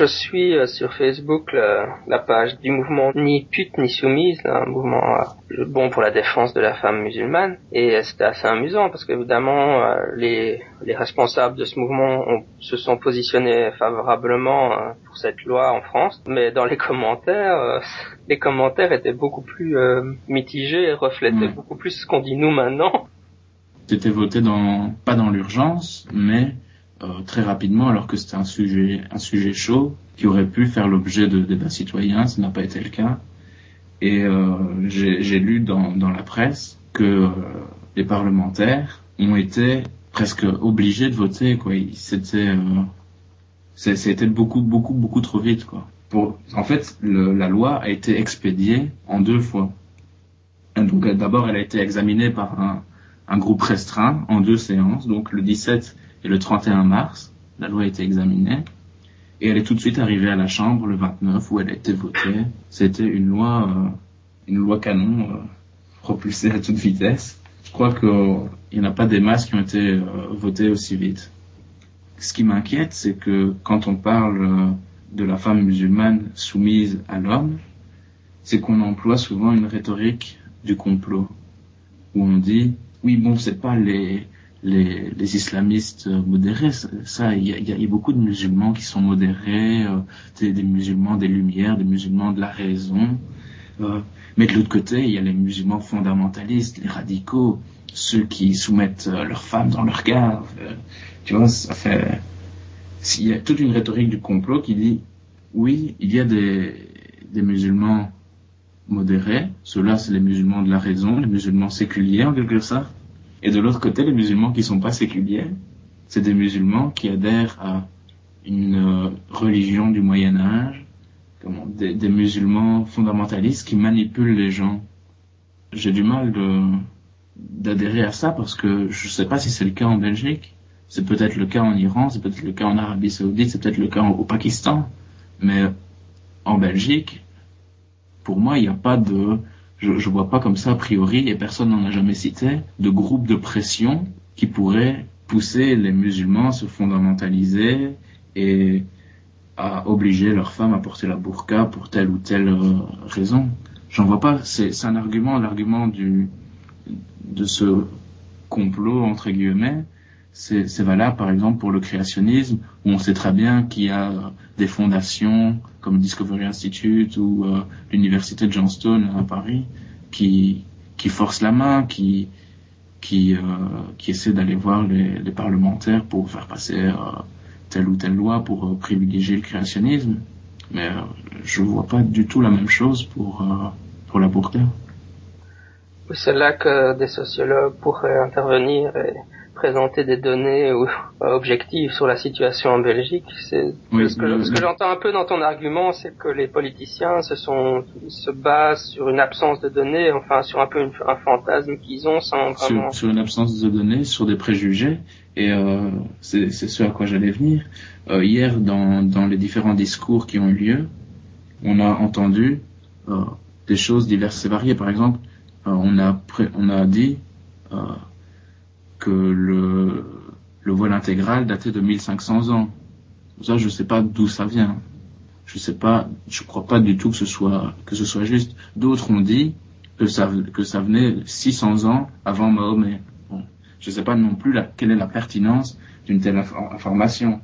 Speaker 1: Je suis euh, sur Facebook la, page du mouvement Ni pute ni soumise, un mouvement euh, bon pour la défense de la femme musulmane. Et euh, c'était assez amusant parce qu'évidemment les, les responsables de ce mouvement se sont positionnés favorablement pour cette loi en France. Mais dans les commentaires, les commentaires étaient beaucoup plus mitigés et reflétaient beaucoup plus ce qu'on dit nous maintenant.
Speaker 2: C'était voté dans, pas dans l'urgence, mais euh, très rapidement alors que c'était un sujet, un sujet chaud qui aurait pu faire l'objet de débats citoyens, ce n'a pas été le cas. Et euh, j'ai lu dans, dans, la presse que euh, les parlementaires ont été presque obligés de voter. Quoi. C'était c'était beaucoup beaucoup beaucoup trop vite. Quoi. Pour, en fait, le, la loi a été expédiée en deux fois. donc d'abord, elle a été examinée par un, un groupe restreint en deux séances. Donc le 17 et le 31 mars, la loi a été examinée et elle est tout de suite arrivée à la Chambre le 29 où elle a été votée. C'était une loi, euh, une loi canon euh, propulsée à toute vitesse. Je crois qu'il n'y en a pas des masses qui ont été euh, votées aussi vite. Ce qui m'inquiète, c'est que quand on parle de la femme musulmane soumise à l'homme, c'est qu'on emploie souvent une rhétorique du complot, où on dit, oui, bon, c'est pas les, les, les, islamistes modérés. Ça, il y a, y a, beaucoup de musulmans qui sont modérés, euh, des, des, musulmans des Lumières, des musulmans de la raison. Euh, mais de l'autre côté, il y a les musulmans fondamentalistes, les radicaux, ceux qui soumettent euh, leurs femmes dans leur garde. Euh, tu vois, ça fait... Il y a toute une rhétorique du complot qui dit, oui, il y a des, des musulmans modérés, ceux-là, c'est les musulmans de la raison, les musulmans séculiers en quelque sorte, et de l'autre côté, les musulmans qui sont pas séculiers, c'est des musulmans qui adhèrent à une euh, religion du Moyen Âge, des, des, musulmans fondamentalistes qui manipulent les gens. J'ai du mal d'adhérer à ça parce que je sais pas si c'est le cas en Belgique. C'est peut-être le cas en Iran, c'est peut-être le cas en Arabie Saoudite, c'est peut-être le cas au Pakistan. Mais en Belgique, pour moi, il n'y a pas de je, je vois pas comme ça a priori, et personne n'en a jamais cité, de groupe de pression qui pourrait pousser les musulmans à se fondamentaliser et à obliger leurs femmes à porter la burqa pour telle ou telle euh, raison. J'en vois pas. C'est un argument, l'argument du de ce complot entre guillemets. C'est valable par exemple pour le créationnisme où on sait très bien qu'il y a des fondations comme Discovery Institute ou euh, l'université de Johnstone à Paris, qui, qui forcent la main, qui, qui, euh, qui essaient d'aller voir les, les, parlementaires pour faire passer euh, telle ou telle loi pour euh, privilégier le créationnisme. Mais je vois pas du tout la même chose pour, pour la burqa.
Speaker 3: c'est là que des sociologues pourraient intervenir et présenter des données ou, euh, objectives sur la situation en Belgique. C'est ce que, j'entends un peu dans ton argument, c'est que les politiciens se sont se basent sur une absence de données, enfin sur un peu un fantasme qu'ils ont sans
Speaker 2: vraiment sur, une absence de données, sur des préjugés. Et euh, c'est ce à quoi j'allais venir. Euh, hier, dans, dans les différents discours qui ont eu lieu, on a entendu euh, des choses diverses et variées. Par exemple, euh, on a on a dit euh, que le, le voile intégral datait de 1500 ans. Ça, je sais pas d'où ça vient. Je sais pas, je crois pas du tout que ce soit, juste. D'autres ont dit que ça, venait 600 ans avant Mahomet. Je sais pas non plus quelle est la pertinence d'une telle information.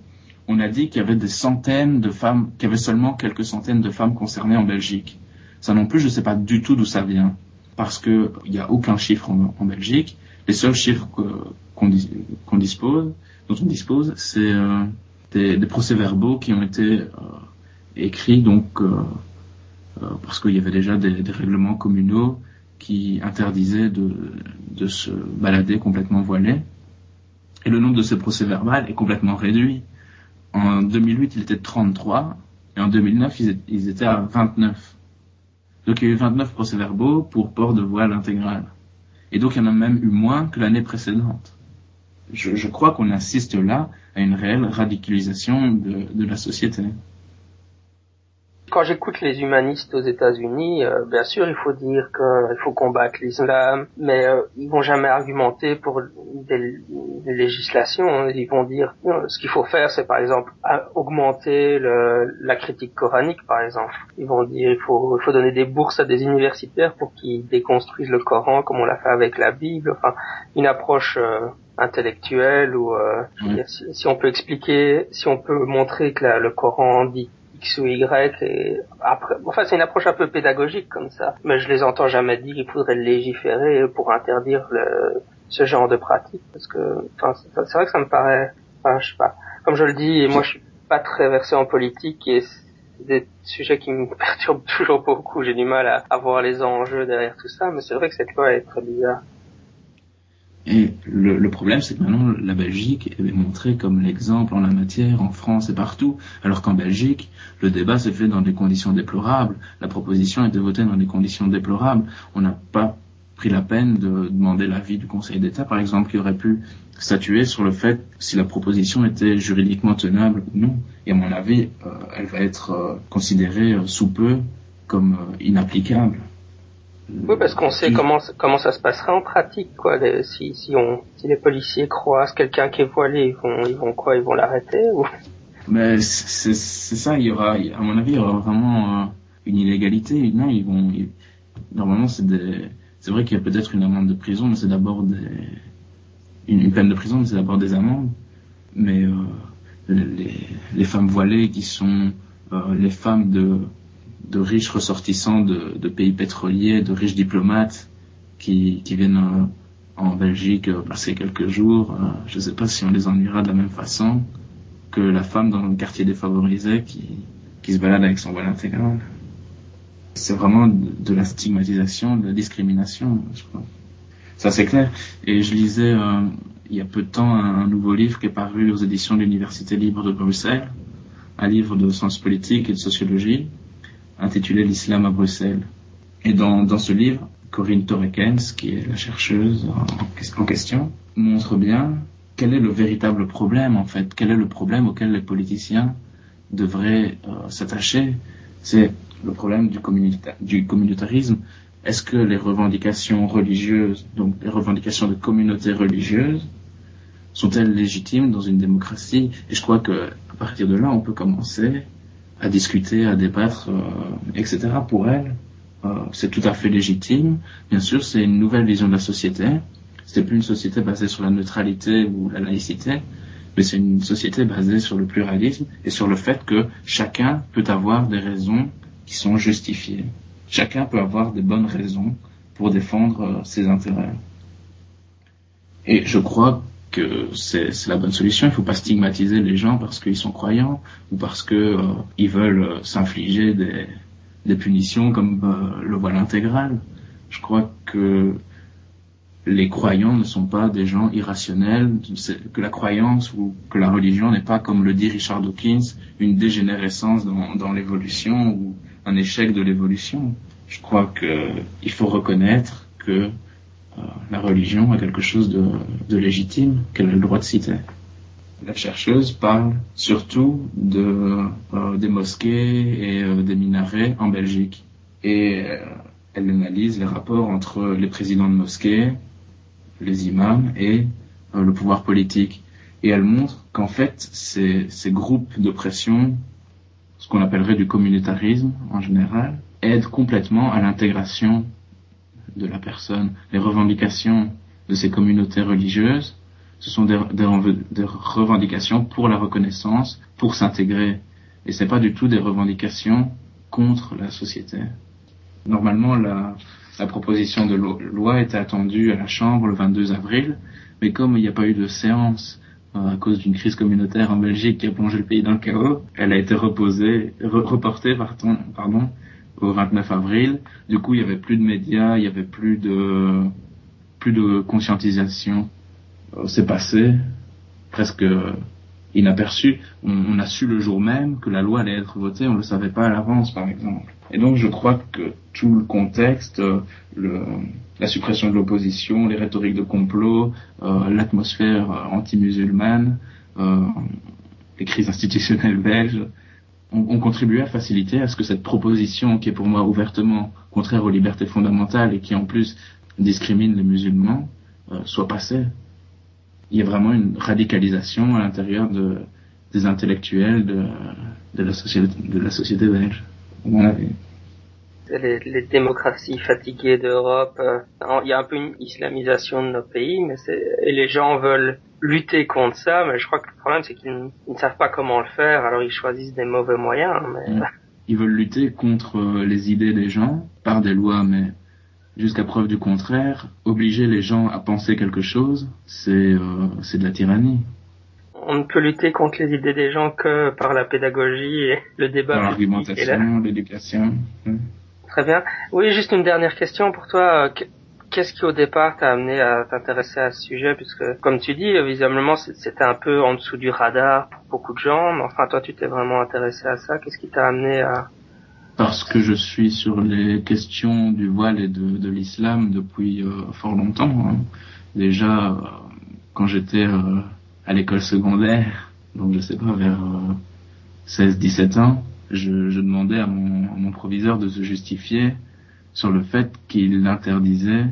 Speaker 2: On a dit qu'il y avait des centaines de femmes, qu'il y avait seulement quelques centaines de femmes concernées en Belgique. Ça non plus, je sais pas du tout d'où ça vient. Parce que il n'y a aucun chiffre en Belgique les seuls chiffres qu'on dispose, dont on dispose, c'est euh, des, procès-verbaux qui ont été euh, écrits donc euh, parce qu'il y avait déjà des, règlements communaux qui interdisaient de, de, se balader complètement voilé. Et le nombre de ces procès-verbaux est complètement réduit. En 2008, il était de 33, et en 2009, ils étaient à 29. Donc il y a eu 29 procès-verbaux pour port de voile intégral. Et donc, il y en a même eu moins que l'année précédente. Je, crois qu'on assiste là à une réelle radicalisation de la société
Speaker 3: quand j'écoute les humanistes aux États-Unis, euh, bien sûr, il faut dire qu'il faut combattre l'islam, mais euh, ils vont jamais argumenter pour des, législations. Ils vont dire euh, ce qu'il faut faire, c'est par exemple augmenter le, la critique coranique, par exemple. Ils vont dire il faut, il faut donner des bourses à des universitaires pour qu'ils déconstruisent le Coran, comme on l'a fait avec la Bible. Enfin, une approche intellectuelle ou si, si, on peut expliquer, si on peut montrer que le Coran dit X ou Y et après, enfin c'est une approche un peu pédagogique comme ça, mais je les entends jamais dire qu'il faudrait légiférer pour interdire ce genre de pratique parce que, enfin c'est vrai que ça me paraît, enfin je sais pas, comme je le dis, moi je suis pas très versé en politique et des sujets qui me perturbent toujours beaucoup. J'ai du mal à, à voir les enjeux derrière tout ça, mais c'est vrai que cette loi est très bizarre.
Speaker 2: Et le, le problème, c'est que maintenant, la Belgique est montrée comme l'exemple en la matière, en France et partout, alors qu'en Belgique, le débat s'est fait dans des conditions déplorables, la proposition a été votée dans des conditions déplorables, on n'a pas pris la peine de demander l'avis du Conseil d'État, par exemple, qui aurait pu statuer sur le fait si la proposition était juridiquement tenable ou non. Et à mon avis, euh, elle va être euh, considérée euh, sous peu comme inapplicable.
Speaker 3: Oui, parce qu'on sait comment comment ça se passerait en pratique, quoi. si si on si les policiers croisent quelqu'un qui est voilé, ils vont ils vont quoi? Ils vont l'arrêter ou?
Speaker 2: Mais c'est ça. Il y aura, à mon avis, il y aura vraiment euh, une illégalité. Non, ils vont. normalement, c'est des. C'est vrai qu'il y a peut-être une amende de prison, mais c'est d'abord des une, peine de prison, mais c'est d'abord des amendes. Mais euh, les, les femmes voilées qui sont euh, les femmes de de riches ressortissants de, pays pétroliers, de riches diplomates qui, viennent euh, en Belgique euh, passer quelques jours. Euh, je ne sais pas si on les ennuiera de la même façon que la femme dans le quartier défavorisé qui, qui se balade avec son voile intégral. C'est vraiment de la stigmatisation, de la discrimination, je crois. Ça c'est clair. Et je lisais il y a peu de temps un, nouveau livre qui est paru aux éditions de l'Université libre de Bruxelles, un livre de sciences politiques et de sociologie, intitulé L'islam à Bruxelles. Et dans, dans ce livre, Corinne Torrekens, qui est la chercheuse en, question, montre bien quel est le véritable problème en fait, quel est le problème auquel les politiciens devraient euh, s'attacher? C'est le problème du, communautarisme. Est-ce que les revendications religieuses, donc les revendications de communautés religieuses, sont-elles légitimes dans une démocratie? Et je crois que à partir de là, on peut commencer à discuter, à débattre, euh, etc. Pour elle, euh, c'est tout à fait légitime. Bien sûr, c'est une nouvelle vision de la société. C'est plus une société basée sur la neutralité ou la laïcité, mais c'est une société basée sur le pluralisme et sur le fait que chacun peut avoir des raisons qui sont justifiées. Chacun peut avoir des bonnes raisons pour défendre euh, ses intérêts. Et je crois que c'est la bonne solution. Il ne faut pas stigmatiser les gens parce qu'ils sont croyants ou parce que euh, ils veulent euh, s'infliger des, des, punitions comme euh, le voile intégral. Je crois que les croyants ne sont pas des gens irrationnels, que la croyance ou que la religion n'est pas, comme le dit Richard Dawkins, une dégénérescence dans, dans l'évolution ou un échec de l'évolution. Je crois qu'il faut reconnaître que euh, la religion a quelque chose de, de légitime qu'elle a le droit de citer. La chercheuse parle surtout de, euh, des mosquées et euh, des minarets en Belgique. Et elle analyse les rapports entre les présidents de mosquées, les imams et le pouvoir politique. Et elle montre qu'en fait, ces, ces groupes de pression, ce qu'on appellerait du communautarisme en général, aident complètement à l'intégration de la personne. Les revendications de ces communautés religieuses, ce sont des, revendications pour la reconnaissance, pour s'intégrer. Et c'est pas du tout des revendications contre la société. Normalement, la, proposition de loi était attendue à la Chambre le 22 avril, mais comme il n'y a pas eu de séance euh, à cause d'une crise communautaire en Belgique qui a plongé le pays dans le chaos, elle a été reposée, reportée pardon, au 29 avril. Du coup, il y avait plus de médias, il y avait plus de plus de conscientisation. Euh, c'est passé presque inaperçu. On, a su le jour même que la loi allait être votée, on ne le savait pas à l'avance, par exemple. Et donc, je crois que tout le contexte, euh, la suppression de l'opposition, les rhétoriques de complot, euh, l'atmosphère anti-musulmane, euh, les crises institutionnelles belges, ont, contribué à faciliter à ce que cette proposition, qui est pour moi ouvertement contraire aux libertés fondamentales et qui en plus discrimine les musulmans, euh, soit passée. Il y a vraiment une radicalisation à l'intérieur de, des intellectuels de, la société, belge, à mon avis.
Speaker 1: Les, les, démocraties fatiguées d'Europe, euh, il y a un peu une islamisation de nos pays, mais et les gens veulent lutter contre ça, mais je crois que le problème c'est qu'ils ne savent pas comment le faire, alors ils choisissent des mauvais moyens. Mais...
Speaker 2: Ils veulent lutter contre euh, les idées des gens par des lois, mais jusqu'à preuve du contraire, obliger les gens à penser quelque chose, c'est euh, c'est de la tyrannie.
Speaker 1: On ne peut lutter contre les idées des gens que par la pédagogie et le débat. Par
Speaker 2: l'argumentation, l'éducation.
Speaker 1: Très bien. Oui, juste une dernière question pour toi qu'est-ce qui au départ t'a amené à t'intéresser à ce sujet? Puisque comme tu dis visiblement c'était un peu en dessous du radar pour beaucoup de gens. Mais enfin toi tu t'es vraiment intéressé à ça. Qu'est-ce qui t'a amené à
Speaker 2: parce que je suis sur les questions du voile et de, l'islam depuis euh, fort longtemps hein. déjà euh, quand j'étais euh, à l'école secondaire donc je sais pas vers 16-17 ans je, je, demandais à mon, à mon proviseur de se justifier sur le fait qu'il interdisait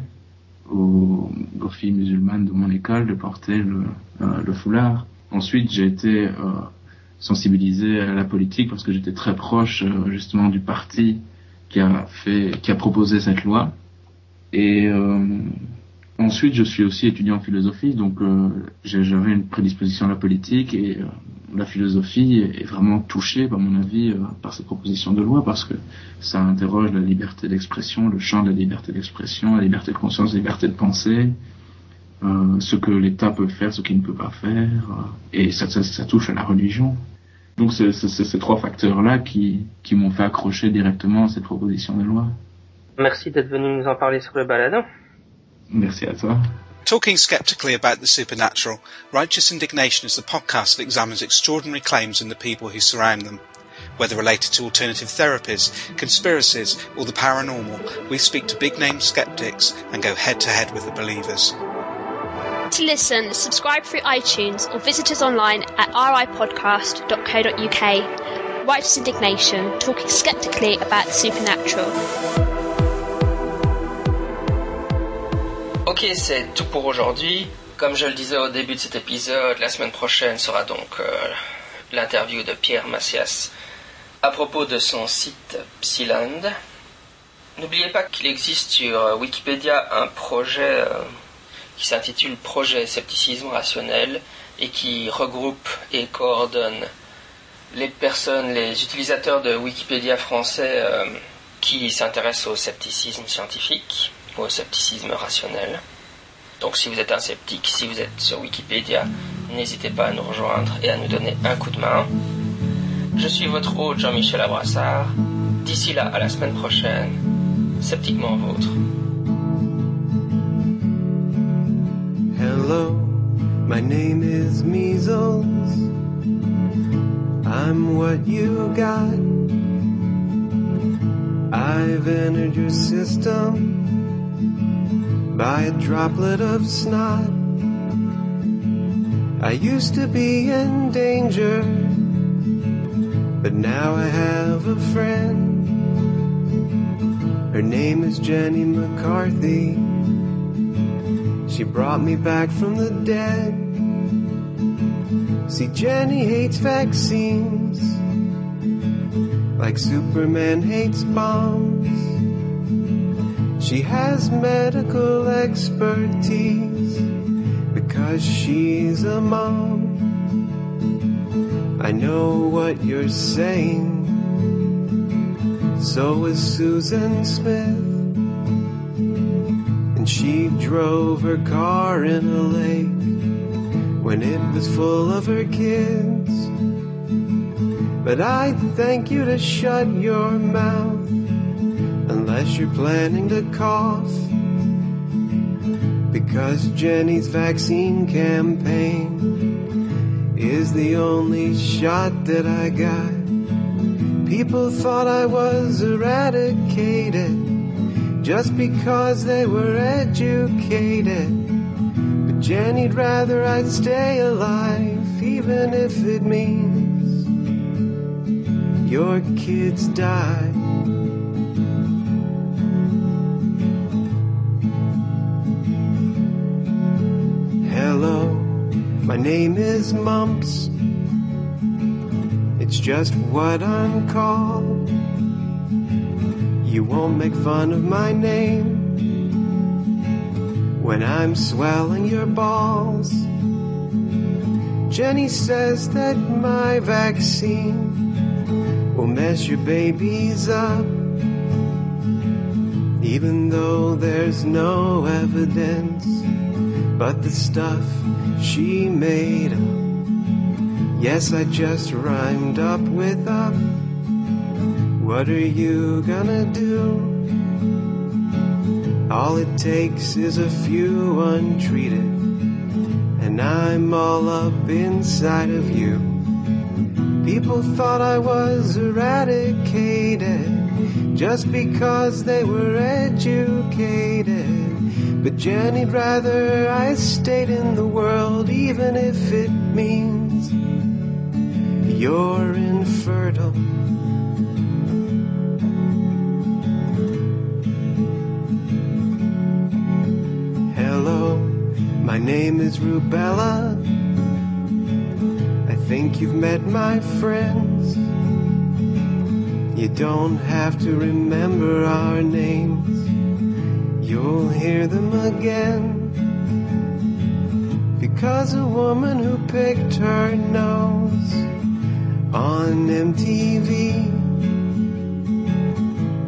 Speaker 2: aux, aux, filles musulmanes de mon école de porter le, euh, le foulard. Ensuite, j'ai été euh, sensibilisé à la politique parce que j'étais très proche euh, justement du parti qui a fait, qui a proposé cette loi. Et ensuite, je suis aussi étudiant en philosophie, donc j'avais une prédisposition à la politique et la philosophie est vraiment touchée, à mon avis, par cette proposition de loi parce que ça interroge la liberté d'expression, le champ de la liberté d'expression, la liberté de conscience, la liberté de penser, euh, ce que l'État peut faire, ce qu'il ne peut pas faire, euh, et ça, ça, ça, touche à la religion. Donc c'est ces trois facteurs-là qui, qui m'ont fait accrocher directement à cette proposition de loi.
Speaker 1: Merci d'être venu nous en parler sur le balado.
Speaker 2: Merci à toi.
Speaker 4: Talking skeptically about the supernatural, Righteous Indignation is the podcast that examines extraordinary claims and the people who surround them. Whether related to alternative therapies, conspiracies, or the paranormal, we speak to big name skeptics and go head to head with the believers.
Speaker 5: To listen, subscribe through iTunes or visit us online at ripodcast.co.uk. Righteous Indignation, talking skeptically about the supernatural.
Speaker 1: Ok, c'est tout pour aujourd'hui. Comme je le disais au début de cet épisode, la semaine prochaine sera donc euh, l'interview de Pierre Macias à propos de son site Psyland. N'oubliez pas qu'il existe sur euh, Wikipédia un projet euh, qui s'intitule Projet Scepticisme Rationnel et qui regroupe et coordonne les personnes, les utilisateurs de Wikipédia français qui s'intéressent au scepticisme scientifique au scepticisme rationnel. Donc si vous êtes un sceptique, si vous êtes sur Wikipédia, n'hésitez pas à nous rejoindre et à nous donner un coup de main. Je suis votre hôte Jean-Michel Abrassard. D'ici là, à la semaine prochaine, sceptiquement vôtre.
Speaker 6: My name is Measles. I'm what you got. I've entered your system by a droplet of snot. I used to be in danger, but now I have a friend. Her name is Jenny McCarthy. She brought me back from the dead. See, Jenny hates vaccines like Superman hates bombs. She has medical expertise because she's a mom. I know what you're saying. So is Susan Smith. And she drove her car in a lake when it was full of her kids. But I thank you to shut your mouth unless you're planning to cough. Because Jenny's vaccine campaign is the only shot that I got. People thought I was eradicated just because they were educated. But Jenny'd rather I'd stay alive, even if it means your kids die. Name is Mumps. It's just what I'm called. You won't make fun of my name when I'm swelling your balls. Jenny says that my vaccine will mess your babies up. Even though there's no evidence, but the stuff she made up. Yes, I just rhymed up with up. What are you gonna do? All it takes is a few untreated, and I'm all up inside of you. People thought I was eradicated just because they were educated. But Jenny'd rather I stayed in the world, even if it means you're infertile. Hello, my name is Rubella. I think you've met my friends. You don't have to remember our names. You'll hear them again. Because a woman who picked her nose on MTV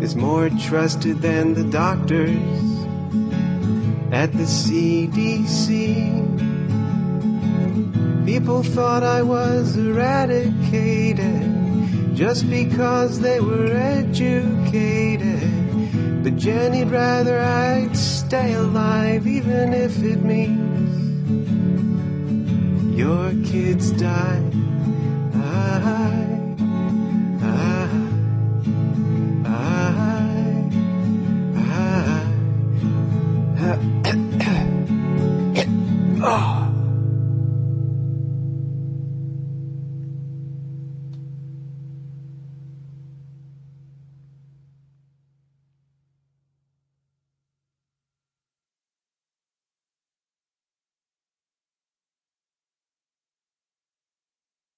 Speaker 6: is more trusted than the doctors at the CDC. People thought I was eradicated just because they were educated. But Jenny'd rather I'd stay alive, even if it means your kids die.